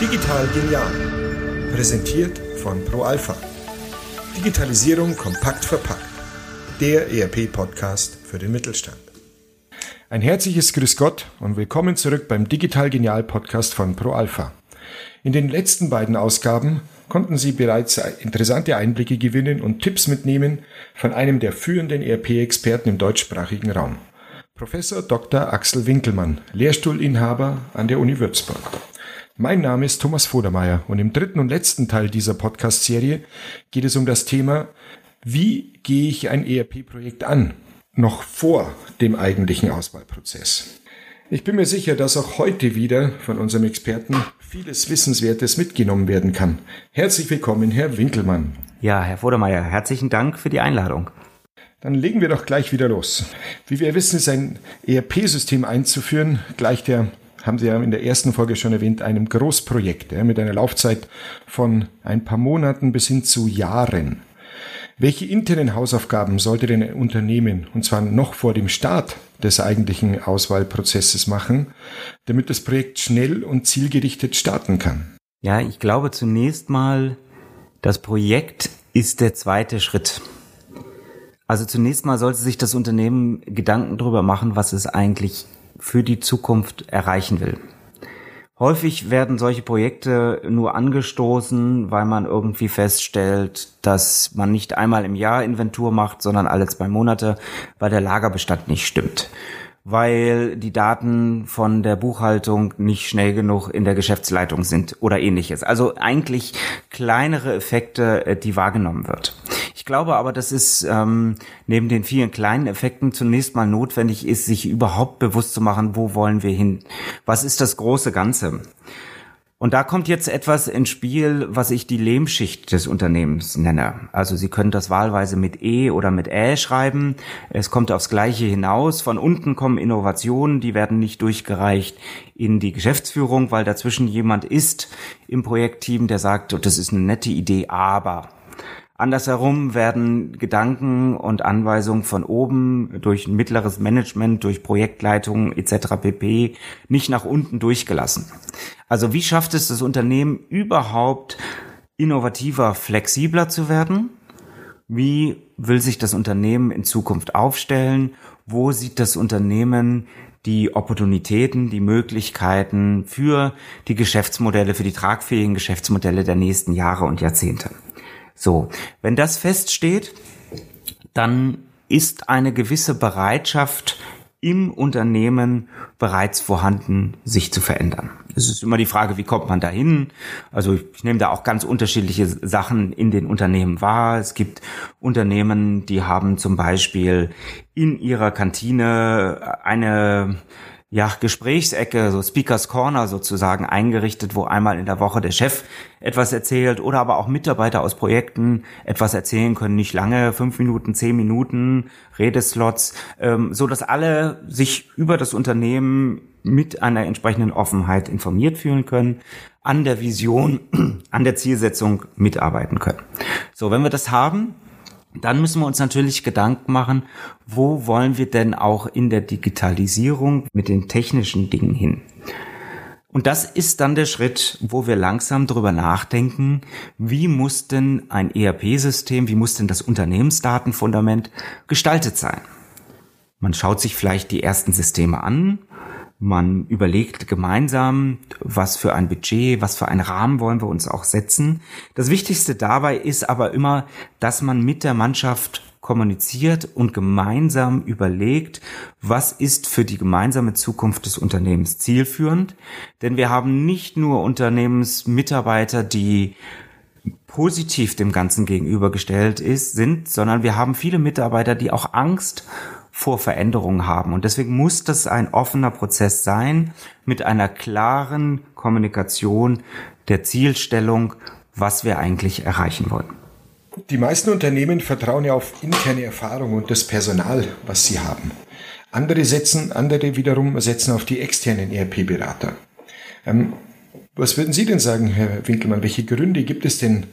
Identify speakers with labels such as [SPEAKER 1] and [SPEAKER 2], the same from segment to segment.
[SPEAKER 1] Digital genial. Präsentiert von ProAlpha. Digitalisierung kompakt verpackt. Der ERP-Podcast für den Mittelstand. Ein herzliches Grüß Gott und willkommen zurück beim Digital Genial Podcast von ProAlpha. In den letzten beiden Ausgaben konnten Sie bereits interessante Einblicke gewinnen und Tipps mitnehmen von einem der führenden ERP-Experten im deutschsprachigen Raum. Professor Dr. Axel Winkelmann, Lehrstuhlinhaber an der Uni Würzburg. Mein Name ist Thomas Vodermeier und im dritten und letzten Teil dieser Podcast-Serie geht es um das Thema, wie gehe ich ein ERP-Projekt an, noch vor dem eigentlichen Auswahlprozess. Ich bin mir sicher, dass auch heute wieder von unserem Experten vieles Wissenswertes mitgenommen werden kann. Herzlich willkommen, Herr Winkelmann.
[SPEAKER 2] Ja, Herr Vodermeier, herzlichen Dank für die Einladung.
[SPEAKER 1] Dann legen wir doch gleich wieder los. Wie wir wissen, ist ein ERP-System einzuführen gleich der haben Sie ja in der ersten Folge schon erwähnt, einem Großprojekt mit einer Laufzeit von ein paar Monaten bis hin zu Jahren. Welche internen Hausaufgaben sollte denn ein Unternehmen, und zwar noch vor dem Start des eigentlichen Auswahlprozesses machen, damit das Projekt schnell und zielgerichtet starten kann?
[SPEAKER 2] Ja, ich glaube zunächst mal, das Projekt ist der zweite Schritt. Also zunächst mal sollte sich das Unternehmen Gedanken darüber machen, was es eigentlich für die Zukunft erreichen will. Häufig werden solche Projekte nur angestoßen, weil man irgendwie feststellt, dass man nicht einmal im Jahr Inventur macht, sondern alle zwei Monate, weil der Lagerbestand nicht stimmt weil die Daten von der Buchhaltung nicht schnell genug in der Geschäftsleitung sind oder ähnliches. Also eigentlich kleinere Effekte, äh, die wahrgenommen wird. Ich glaube aber, dass es ähm, neben den vielen kleinen Effekten zunächst mal notwendig ist, sich überhaupt bewusst zu machen, wo wollen wir hin? Was ist das große Ganze? Und da kommt jetzt etwas ins Spiel, was ich die Lehmschicht des Unternehmens nenne. Also Sie können das wahlweise mit E oder mit Ä schreiben. Es kommt aufs Gleiche hinaus. Von unten kommen Innovationen, die werden nicht durchgereicht in die Geschäftsführung, weil dazwischen jemand ist im Projektteam, der sagt, das ist eine nette Idee, aber Andersherum werden Gedanken und Anweisungen von oben durch mittleres Management, durch Projektleitungen etc. pp. nicht nach unten durchgelassen. Also wie schafft es das Unternehmen überhaupt innovativer, flexibler zu werden? Wie will sich das Unternehmen in Zukunft aufstellen? Wo sieht das Unternehmen die Opportunitäten, die Möglichkeiten für die Geschäftsmodelle, für die tragfähigen Geschäftsmodelle der nächsten Jahre und Jahrzehnte? So, wenn das feststeht, dann ist eine gewisse Bereitschaft im Unternehmen bereits vorhanden, sich zu verändern. Es ist immer die Frage, wie kommt man dahin? Also ich nehme da auch ganz unterschiedliche Sachen in den Unternehmen wahr. Es gibt Unternehmen, die haben zum Beispiel in ihrer Kantine eine ja, Gesprächsecke, so Speakers Corner sozusagen eingerichtet, wo einmal in der Woche der Chef etwas erzählt oder aber auch Mitarbeiter aus Projekten etwas erzählen können, nicht lange, fünf Minuten, zehn Minuten, Redeslots, ähm, so dass alle sich über das Unternehmen mit einer entsprechenden Offenheit informiert fühlen können, an der Vision, an der Zielsetzung mitarbeiten können. So, wenn wir das haben, dann müssen wir uns natürlich Gedanken machen, wo wollen wir denn auch in der Digitalisierung mit den technischen Dingen hin? Und das ist dann der Schritt, wo wir langsam darüber nachdenken, wie muss denn ein ERP-System, wie muss denn das Unternehmensdatenfundament gestaltet sein? Man schaut sich vielleicht die ersten Systeme an man überlegt gemeinsam, was für ein Budget, was für einen Rahmen wollen wir uns auch setzen. Das Wichtigste dabei ist aber immer, dass man mit der Mannschaft kommuniziert und gemeinsam überlegt, was ist für die gemeinsame Zukunft des Unternehmens zielführend. Denn wir haben nicht nur Unternehmensmitarbeiter, die positiv dem Ganzen gegenübergestellt ist, sind, sondern wir haben viele Mitarbeiter, die auch Angst vor Veränderungen haben. Und deswegen muss das ein offener Prozess sein mit einer klaren Kommunikation der Zielstellung, was wir eigentlich erreichen wollen.
[SPEAKER 1] Die meisten Unternehmen vertrauen ja auf interne Erfahrung und das Personal, was sie haben. Andere setzen, andere wiederum setzen auf die externen ERP-Berater. Ähm, was würden Sie denn sagen, Herr Winkelmann? Welche Gründe gibt es denn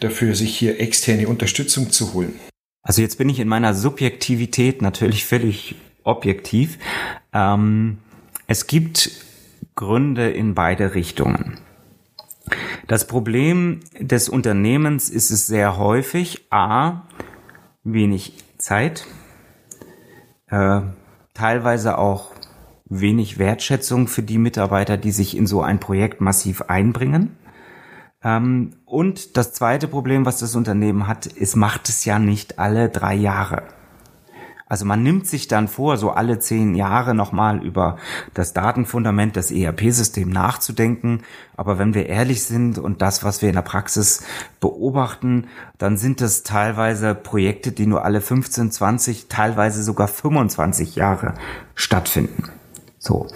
[SPEAKER 1] dafür, sich hier externe Unterstützung zu holen?
[SPEAKER 2] Also jetzt bin ich in meiner Subjektivität natürlich völlig objektiv. Ähm, Es gibt Gründe in beide Richtungen. Das Problem des Unternehmens ist es sehr häufig, a, wenig Zeit, äh, teilweise auch wenig Wertschätzung für die Mitarbeiter, die sich in so ein Projekt massiv einbringen. Ähm, und das zweite Problem, was das Unternehmen hat, es macht es ja nicht alle drei Jahre. Also man nimmt sich dann vor, so alle zehn Jahre nochmal über das Datenfundament des ERP-Systems nachzudenken. Aber wenn wir ehrlich sind und das, was wir in der Praxis beobachten, dann sind das teilweise Projekte, die nur alle 15, 20, teilweise sogar 25 Jahre stattfinden. So.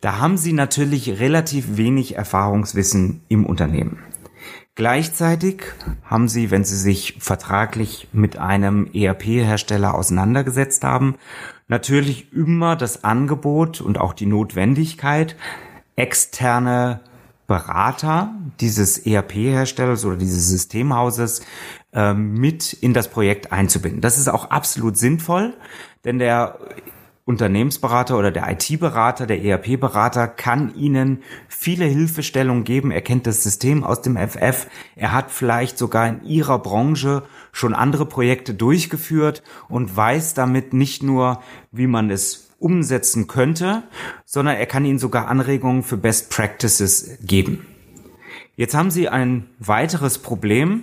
[SPEAKER 2] Da haben Sie natürlich relativ wenig Erfahrungswissen im Unternehmen. Gleichzeitig haben Sie, wenn Sie sich vertraglich mit einem ERP-Hersteller auseinandergesetzt haben, natürlich immer das Angebot und auch die Notwendigkeit, externe Berater dieses ERP-Herstellers oder dieses Systemhauses äh, mit in das Projekt einzubinden. Das ist auch absolut sinnvoll, denn der Unternehmensberater oder der IT-Berater, der ERP-Berater kann Ihnen viele Hilfestellungen geben. Er kennt das System aus dem FF. Er hat vielleicht sogar in Ihrer Branche schon andere Projekte durchgeführt und weiß damit nicht nur, wie man es umsetzen könnte, sondern er kann Ihnen sogar Anregungen für Best Practices geben. Jetzt haben Sie ein weiteres Problem,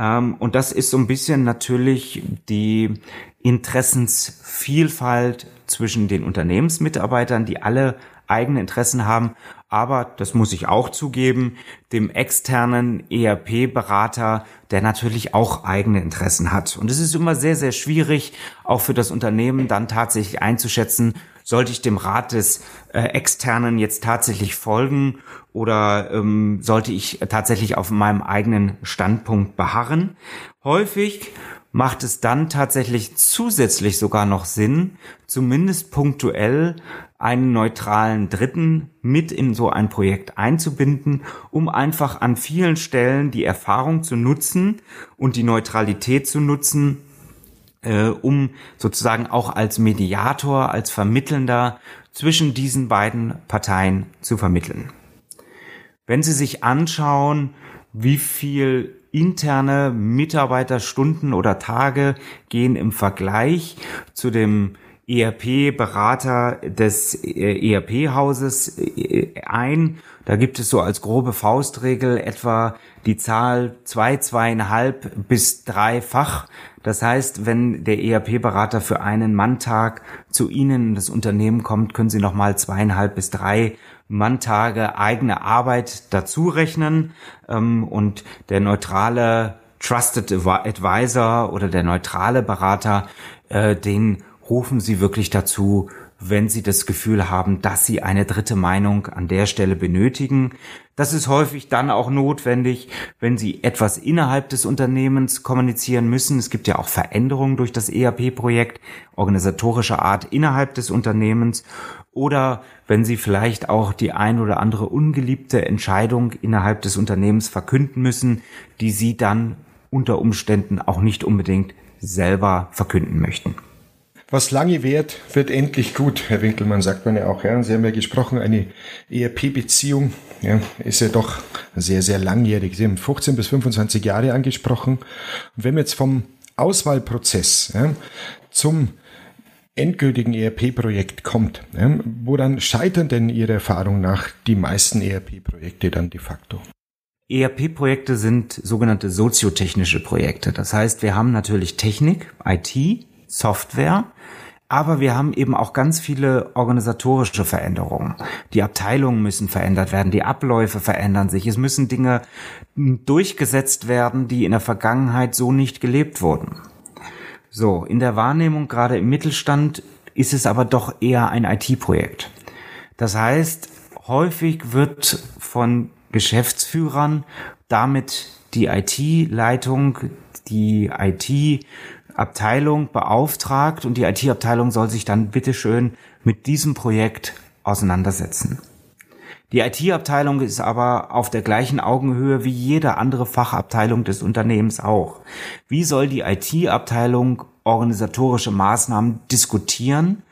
[SPEAKER 2] ähm, und das ist so ein bisschen natürlich die Interessensvielfalt zwischen den Unternehmensmitarbeitern, die alle eigene Interessen haben, aber, das muss ich auch zugeben, dem externen ERP-Berater, der natürlich auch eigene Interessen hat. Und es ist immer sehr, sehr schwierig, auch für das Unternehmen dann tatsächlich einzuschätzen, sollte ich dem Rat des äh, Externen jetzt tatsächlich folgen oder ähm, sollte ich tatsächlich auf meinem eigenen Standpunkt beharren. Häufig macht es dann tatsächlich zusätzlich sogar noch Sinn, zumindest punktuell einen neutralen Dritten mit in so ein Projekt einzubinden, um einfach an vielen Stellen die Erfahrung zu nutzen und die Neutralität zu nutzen, äh, um sozusagen auch als Mediator, als Vermittelnder zwischen diesen beiden Parteien zu vermitteln. Wenn Sie sich anschauen, wie viel interne Mitarbeiterstunden oder Tage gehen im Vergleich zu dem ERP-Berater des äh, ERP-Hauses äh, ein. Da gibt es so als grobe Faustregel etwa die Zahl zwei, zweieinhalb bis dreifach. Das heißt, wenn der ERP-Berater für einen Manntag zu Ihnen in das Unternehmen kommt, können Sie nochmal zweieinhalb bis drei Manntage eigene Arbeit dazu rechnen ähm, und der neutrale Trusted Advisor oder der neutrale Berater, äh, den rufen Sie wirklich dazu, wenn Sie das Gefühl haben, dass Sie eine dritte Meinung an der Stelle benötigen. Das ist häufig dann auch notwendig, wenn Sie etwas innerhalb des Unternehmens kommunizieren müssen. Es gibt ja auch Veränderungen durch das ERP-Projekt, organisatorischer Art innerhalb des Unternehmens oder wenn Sie vielleicht auch die ein oder andere ungeliebte Entscheidung innerhalb des Unternehmens verkünden müssen, die Sie dann unter Umständen auch nicht unbedingt selber verkünden möchten.
[SPEAKER 1] Was lange währt, wird endlich gut, Herr Winkelmann, sagt man ja auch. Ja. Sie haben ja gesprochen, eine ERP-Beziehung ja, ist ja doch sehr, sehr langjährig. Sie haben 15 bis 25 Jahre angesprochen. Und wenn wir jetzt vom Auswahlprozess ja, zum endgültigen ERP-Projekt kommt, ja, woran scheitern denn Ihrer Erfahrung nach die meisten ERP-Projekte dann de facto?
[SPEAKER 2] ERP-Projekte sind sogenannte soziotechnische Projekte. Das heißt, wir haben natürlich Technik, IT, Software, aber wir haben eben auch ganz viele organisatorische Veränderungen. Die Abteilungen müssen verändert werden, die Abläufe verändern sich. Es müssen Dinge durchgesetzt werden, die in der Vergangenheit so nicht gelebt wurden. So, in der Wahrnehmung gerade im Mittelstand ist es aber doch eher ein IT-Projekt. Das heißt, häufig wird von Geschäftsführern damit die IT-Leitung, die IT Abteilung beauftragt und die IT-Abteilung soll sich dann bitteschön mit diesem Projekt auseinandersetzen. Die IT-Abteilung ist aber auf der gleichen Augenhöhe wie jede andere Fachabteilung des Unternehmens auch. Wie soll die IT-Abteilung organisatorische Maßnahmen diskutieren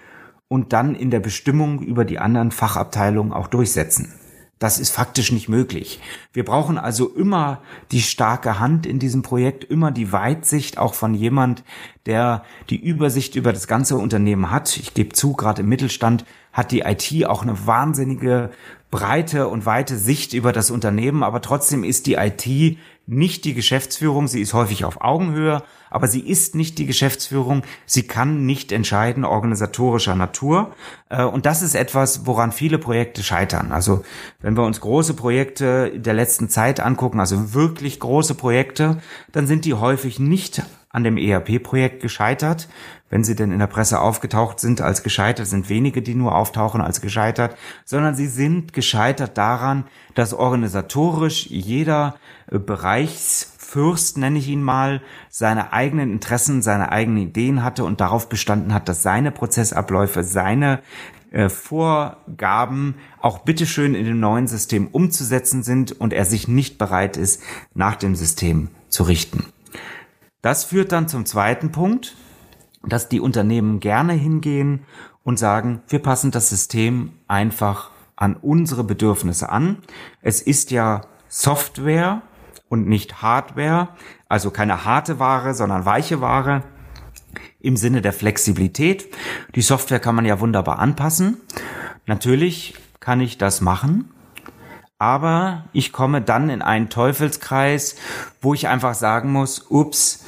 [SPEAKER 2] und dann in der Bestimmung über die anderen Fachabteilungen auch durchsetzen. Das ist faktisch nicht möglich. Wir brauchen also immer die starke Hand in diesem Projekt, immer die Weitsicht auch von jemand, der die Übersicht über das ganze Unternehmen hat. Ich gebe zu, gerade im Mittelstand hat die IT auch eine wahnsinnige breite und weite Sicht über das Unternehmen, aber trotzdem ist die IT nicht die Geschäftsführung, sie ist häufig auf Augenhöhe, aber sie ist nicht die Geschäftsführung, sie kann nicht entscheiden organisatorischer Natur. Äh, und das ist etwas, woran viele Projekte scheitern. Also wenn wir uns große Projekte der letzten Zeit angucken, also wirklich große Projekte, dann sind die häufig nicht an dem ERP-Projekt gescheitert. Wenn sie denn in der Presse aufgetaucht sind als gescheitert, sind wenige, die nur auftauchen als gescheitert, sondern sie sind gescheitert daran, dass organisatorisch jeder äh, Bereichsfürst, nenne ich ihn mal, seine eigenen Interessen, seine eigenen Ideen hatte und darauf bestanden hat, dass seine Prozessabläufe, seine äh, Vorgaben auch bitteschön in dem neuen System umzusetzen sind und er sich nicht bereit ist, nach dem System zu richten. Das führt dann zum zweiten Punkt, dass die Unternehmen gerne hingehen und sagen, wir passen das System einfach an unsere Bedürfnisse an. Es ist ja Software und nicht Hardware, also keine harte Ware, sondern weiche Ware im Sinne der Flexibilität. Die Software kann man ja wunderbar anpassen. Natürlich kann ich das machen, aber ich komme dann in einen Teufelskreis, wo ich einfach sagen muss, ups,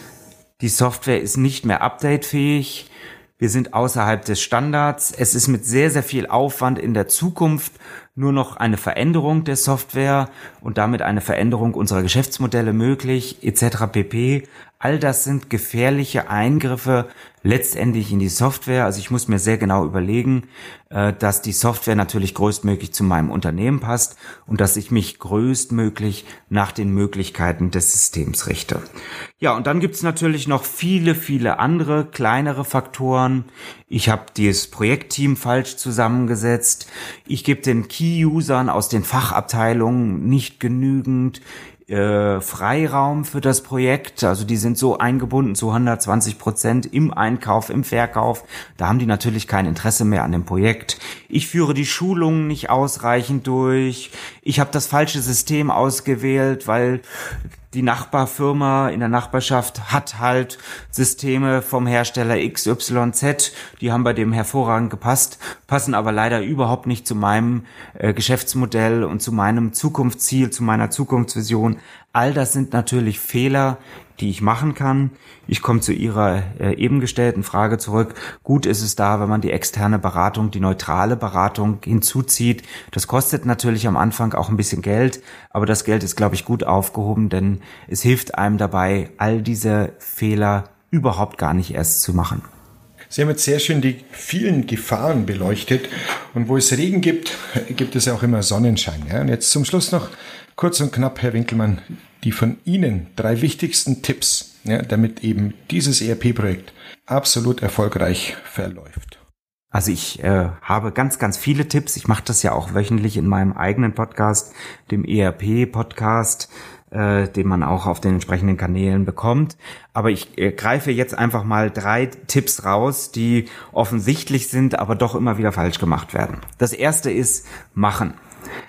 [SPEAKER 2] die Software ist nicht mehr updatefähig. Wir sind außerhalb des Standards. Es ist mit sehr, sehr viel Aufwand in der Zukunft nur noch eine Veränderung der Software und damit eine Veränderung unserer Geschäftsmodelle möglich, etc. pp. All das sind gefährliche Eingriffe letztendlich in die Software. Also ich muss mir sehr genau überlegen, äh, dass die Software natürlich größtmöglich zu meinem Unternehmen passt und dass ich mich größtmöglich nach den Möglichkeiten des Systems richte. Ja, und dann gibt's natürlich noch viele, viele andere kleinere Faktoren. Ich habe dieses Projektteam falsch zusammengesetzt. Ich gebe den Key-Usern aus den Fachabteilungen nicht genügend äh, Freiraum für das Projekt. Also die sind so eingebunden zu 120 Prozent im Einkauf, im Verkauf. Da haben die natürlich kein Interesse mehr an dem Projekt. Ich führe die Schulungen nicht ausreichend durch. Ich habe das falsche System ausgewählt, weil die Nachbarfirma in der Nachbarschaft hat halt Systeme vom Hersteller XYZ, die haben bei dem hervorragend gepasst, passen aber leider überhaupt nicht zu meinem äh, Geschäftsmodell und zu meinem Zukunftsziel, zu meiner Zukunftsvision. All das sind natürlich Fehler, die ich machen kann. Ich komme zu Ihrer äh, eben gestellten Frage zurück. Gut ist es da, wenn man die externe Beratung, die neutrale Beratung hinzuzieht. Das kostet natürlich am Anfang auch ein bisschen Geld, aber das Geld ist, glaube ich, gut aufgehoben, denn es hilft einem dabei, all diese Fehler überhaupt gar nicht erst zu machen.
[SPEAKER 1] Sie haben jetzt sehr schön die vielen Gefahren beleuchtet. Und wo es Regen gibt, gibt es auch immer Sonnenschein. Ja? Und jetzt zum Schluss noch kurz und knapp, Herr Winkelmann, die von Ihnen drei wichtigsten Tipps, ja, damit eben dieses ERP-Projekt absolut erfolgreich verläuft.
[SPEAKER 2] Also ich äh, habe ganz, ganz viele Tipps. Ich mache das ja auch wöchentlich in meinem eigenen Podcast, dem ERP-Podcast, äh, den man auch auf den entsprechenden Kanälen bekommt. Aber ich äh, greife jetzt einfach mal drei Tipps raus, die offensichtlich sind, aber doch immer wieder falsch gemacht werden. Das erste ist machen.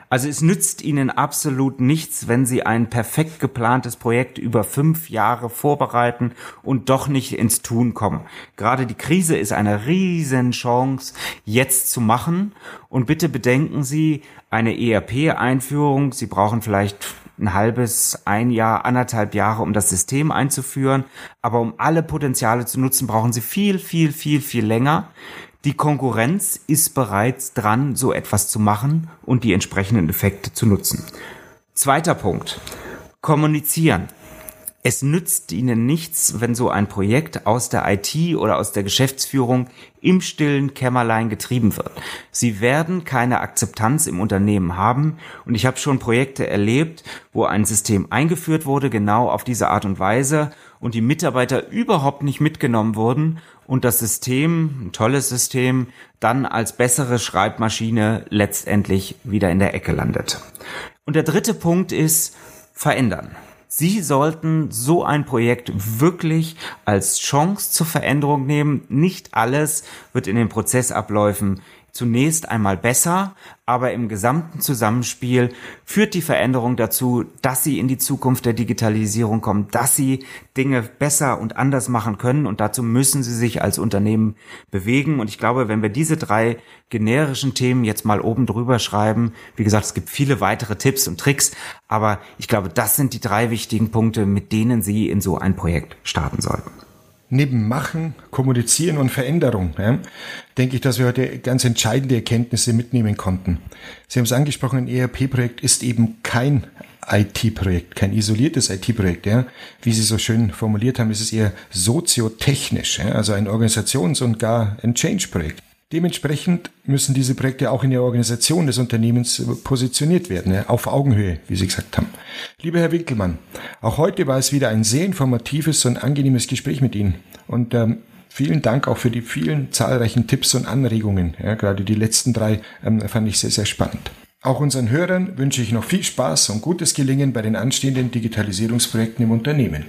[SPEAKER 2] Also es nützt Ihnen absolut nichts, wenn Sie ein perfekt geplantes Projekt über fünf Jahre vorbereiten und doch nicht ins Tun kommen. Gerade die Krise ist eine riesen Chance, jetzt zu machen. Und bitte bedenken Sie eine ERP-Einführung. Sie brauchen vielleicht ein halbes, ein Jahr, anderthalb Jahre, um das System einzuführen. Aber um alle Potenziale zu nutzen, brauchen Sie viel, viel, viel, viel länger. Die Konkurrenz ist bereits dran, so etwas zu machen und die entsprechenden Effekte zu nutzen. Zweiter Punkt. Kommunizieren. Es nützt Ihnen nichts, wenn so ein Projekt aus der IT oder aus der Geschäftsführung im stillen Kämmerlein getrieben wird. Sie werden keine Akzeptanz im Unternehmen haben und ich habe schon Projekte erlebt, wo ein System eingeführt wurde, genau auf diese Art und Weise und die Mitarbeiter überhaupt nicht mitgenommen wurden und das System, ein tolles System, dann als bessere Schreibmaschine letztendlich wieder in der Ecke landet. Und der dritte Punkt ist verändern. Sie sollten so ein Projekt wirklich als Chance zur Veränderung nehmen. Nicht alles wird in den Prozessabläufen zunächst einmal besser, aber im gesamten Zusammenspiel führt die Veränderung dazu, dass sie in die Zukunft der Digitalisierung kommen, dass sie Dinge besser und anders machen können und dazu müssen sie sich als Unternehmen bewegen. Und ich glaube, wenn wir diese drei generischen Themen jetzt mal oben drüber schreiben, wie gesagt, es gibt viele weitere Tipps und Tricks, aber ich glaube, das sind die drei wichtigen Punkte, mit denen Sie in so ein Projekt starten sollten
[SPEAKER 1] neben Machen, Kommunizieren und Veränderung, ja, denke ich, dass wir heute ganz entscheidende Erkenntnisse mitnehmen konnten. Sie haben es angesprochen, ein ERP-Projekt ist eben kein IT-Projekt, kein isoliertes IT-Projekt. Ja. Wie Sie so schön formuliert haben, ist es eher soziotechnisch, ja, also ein Organisations- und gar ein Change-Projekt. Dementsprechend müssen diese Projekte auch in der Organisation des Unternehmens positioniert werden, auf Augenhöhe, wie Sie gesagt haben. Lieber Herr Winkelmann, auch heute war es wieder ein sehr informatives und angenehmes Gespräch mit Ihnen. Und ähm, vielen Dank auch für die vielen zahlreichen Tipps und Anregungen. Ja, gerade die letzten drei ähm, fand ich sehr, sehr spannend. Auch unseren Hörern wünsche ich noch viel Spaß und gutes Gelingen bei den anstehenden Digitalisierungsprojekten im Unternehmen.